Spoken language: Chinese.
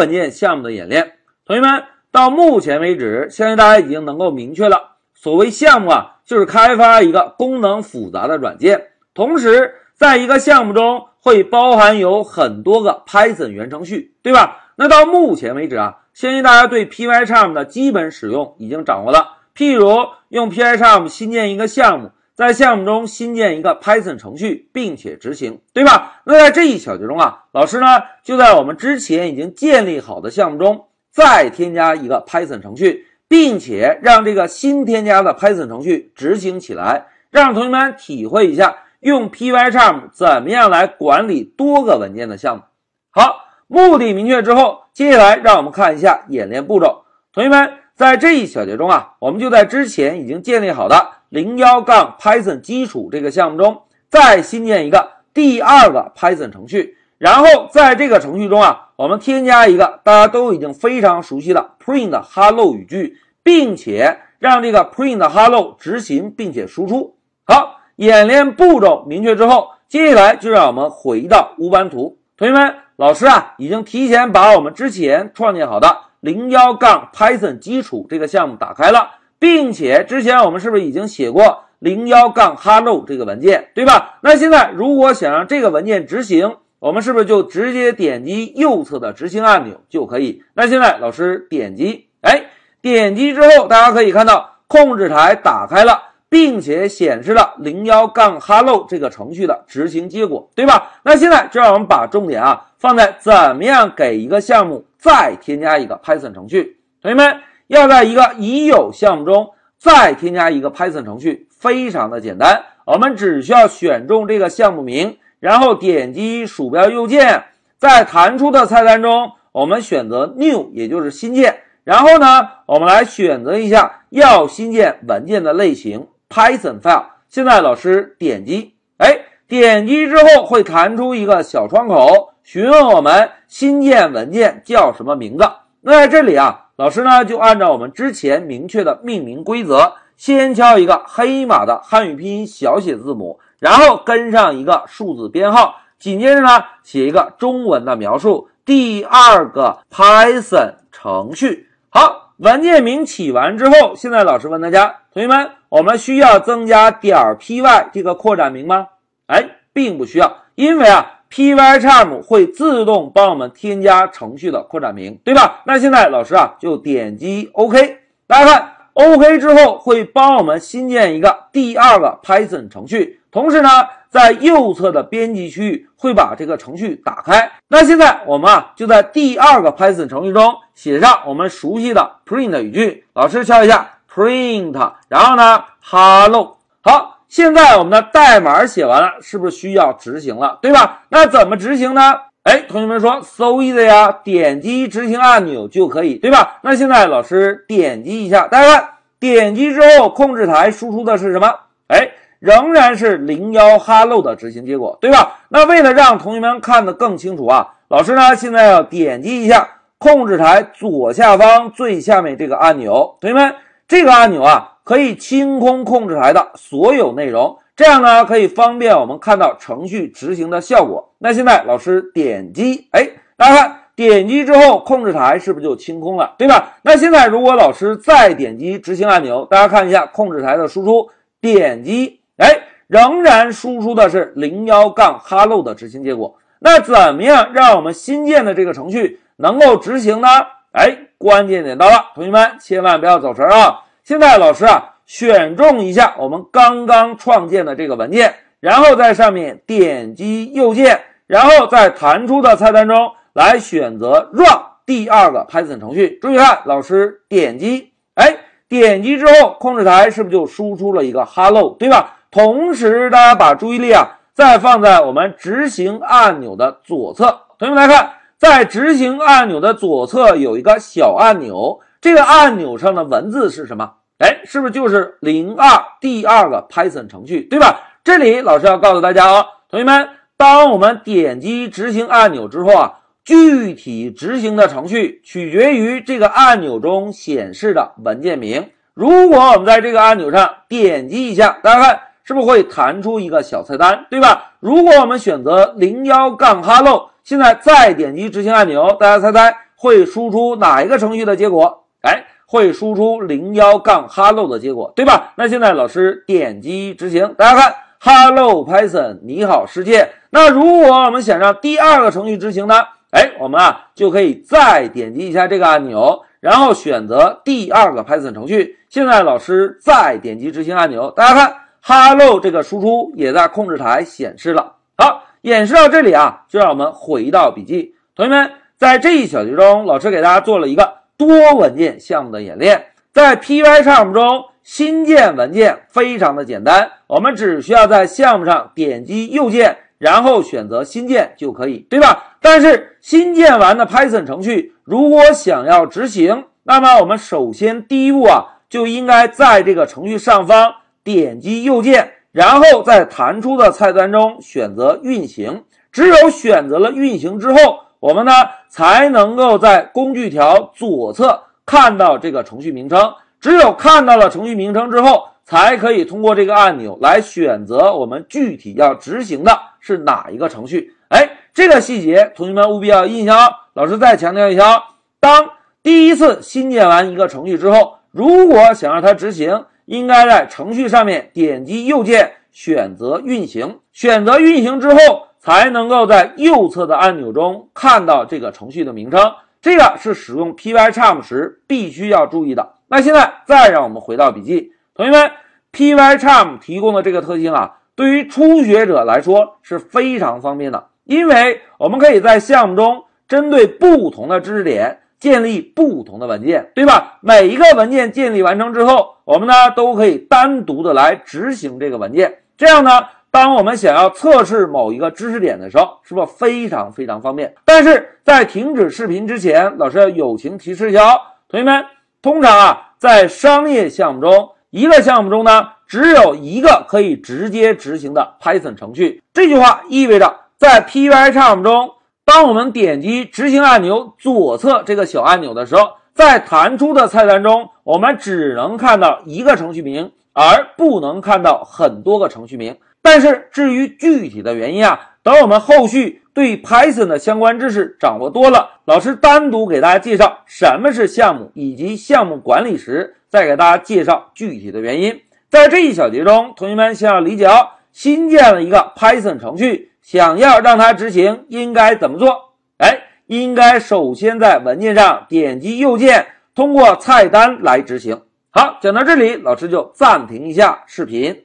本件项目的演练。同学们，到目前为止，相信大家已经能够明确了，所谓项目啊，就是开发一个功能复杂的软件，同时在一个项目中会包含有很多个 Python 源程序，对吧？那到目前为止啊，相信大家对 Pycharm 的基本使用已经掌握了，譬如用 Pycharm 新建一个项目。在项目中新建一个 Python 程序，并且执行，对吧？那在这一小节中啊，老师呢就在我们之前已经建立好的项目中再添加一个 Python 程序，并且让这个新添加的 Python 程序执行起来，让同学们体会一下用 Pycharm 怎么样来管理多个文件的项目。好，目的明确之后，接下来让我们看一下演练步骤。同学们在这一小节中啊，我们就在之前已经建立好的。零幺杠 Python 基础这个项目中，再新建一个第二个 Python 程序，然后在这个程序中啊，我们添加一个大家都已经非常熟悉的 print hello 语句，并且让这个 print hello 执行并且输出。好，演练步骤明确之后，接下来就让我们回到乌班图。同学们，老师啊，已经提前把我们之前创建好的零幺杠 Python 基础这个项目打开了。并且之前我们是不是已经写过零幺杠 hello 这个文件，对吧？那现在如果想让这个文件执行，我们是不是就直接点击右侧的执行按钮就可以？那现在老师点击，哎，点击之后，大家可以看到控制台打开了，并且显示了零幺杠 hello 这个程序的执行结果，对吧？那现在就让我们把重点啊放在怎么样给一个项目再添加一个 Python 程序，同学们。要在一个已有项目中再添加一个 Python 程序，非常的简单。我们只需要选中这个项目名，然后点击鼠标右键，在弹出的菜单中，我们选择 New，也就是新建。然后呢，我们来选择一下要新建文件的类型 Python file。现在老师点击，哎，点击之后会弹出一个小窗口，询问我们新建文件叫什么名字。那在这里啊。老师呢，就按照我们之前明确的命名规则，先敲一个黑马的汉语拼音小写字母，然后跟上一个数字编号，紧接着呢，写一个中文的描述。第二个 Python 程序，好，文件名起完之后，现在老师问大家，同学们，我们需要增加点 py 这个扩展名吗？哎，并不需要，因为啊。Pycharm 会自动帮我们添加程序的扩展名，对吧？那现在老师啊就点击 OK，大家看 OK 之后会帮我们新建一个第二个 Python 程序，同时呢，在右侧的编辑区域会把这个程序打开。那现在我们啊就在第二个 Python 程序中写上我们熟悉的 print 语句，老师敲一下 print，然后呢 hello，好。现在我们的代码写完了，是不是需要执行了，对吧？那怎么执行呢？哎，同学们说，so easy 呀，点击执行按钮就可以，对吧？那现在老师点击一下，大家看，点击之后，控制台输出的是什么？哎，仍然是零幺 hello 的执行结果，对吧？那为了让同学们看得更清楚啊，老师呢现在要点击一下控制台左下方最下面这个按钮，同学们，这个按钮啊。可以清空控制台的所有内容，这样呢可以方便我们看到程序执行的效果。那现在老师点击，哎，大家看，点击之后控制台是不是就清空了，对吧？那现在如果老师再点击执行按钮，大家看一下控制台的输出，点击，哎，仍然输出的是零幺杠 hello 的执行结果。那怎么样让我们新建的这个程序能够执行呢？哎，关键点到了，同学们千万不要走神啊！现在老师啊，选中一下我们刚刚创建的这个文件，然后在上面点击右键，然后在弹出的菜单中来选择 Run 第二个 Python 程序。注意看，老师点击，哎，点击之后，控制台是不是就输出了一个 Hello，对吧？同时，大家把注意力啊，再放在我们执行按钮的左侧。同学们来看，在执行按钮的左侧有一个小按钮。这个按钮上的文字是什么？哎，是不是就是零二第二个 Python 程序，对吧？这里老师要告诉大家哦，同学们，当我们点击执行按钮之后啊，具体执行的程序取决于这个按钮中显示的文件名。如果我们在这个按钮上点击一下，大家看是不是会弹出一个小菜单，对吧？如果我们选择零幺杠 hello，现在再点击执行按钮，大家猜猜？会输出哪一个程序的结果？哎，会输出零幺杠 hello 的结果，对吧？那现在老师点击执行，大家看，Hello Python，你好世界。那如果我们想让第二个程序执行呢？哎，我们啊就可以再点击一下这个按钮，然后选择第二个 Python 程序。现在老师再点击执行按钮，大家看，Hello 这个输出也在控制台显示了。好，演示到这里啊，就让我们回到笔记。同学们，在这一小节中，老师给大家做了一个。多文件项目的演练，在 Pycharm 中新建文件非常的简单，我们只需要在项目上点击右键，然后选择新建就可以，对吧？但是新建完的 Python 程序如果想要执行，那么我们首先第一步啊，就应该在这个程序上方点击右键，然后在弹出的菜单中选择运行。只有选择了运行之后。我们呢才能够在工具条左侧看到这个程序名称。只有看到了程序名称之后，才可以通过这个按钮来选择我们具体要执行的是哪一个程序。哎，这个细节同学们务必要印象哦。老师再强调一下哦，当第一次新建完一个程序之后，如果想让它执行，应该在程序上面点击右键，选择运行。选择运行之后。才能够在右侧的按钮中看到这个程序的名称，这个是使用 Pycharm 时必须要注意的。那现在再让我们回到笔记，同学们，Pycharm 提供的这个特性啊，对于初学者来说是非常方便的，因为我们可以在项目中针对不同的知识点建立不同的文件，对吧？每一个文件建立完成之后，我们呢都可以单独的来执行这个文件，这样呢。当我们想要测试某一个知识点的时候，是不是非常非常方便？但是在停止视频之前，老师要友情提示一下哦，同学们，通常啊，在商业项目中，一个项目中呢，只有一个可以直接执行的 Python 程序。这句话意味着，在 Pycharm 中，当我们点击执行按钮左侧这个小按钮的时候，在弹出的菜单中，我们只能看到一个程序名，而不能看到很多个程序名。但是至于具体的原因啊，等我们后续对 Python 的相关知识掌握多了，老师单独给大家介绍什么是项目以及项目管理时，再给大家介绍具体的原因。在这一小节中，同学们先要理解哦，新建了一个 Python 程序，想要让它执行，应该怎么做？哎，应该首先在文件上点击右键，通过菜单来执行。好，讲到这里，老师就暂停一下视频。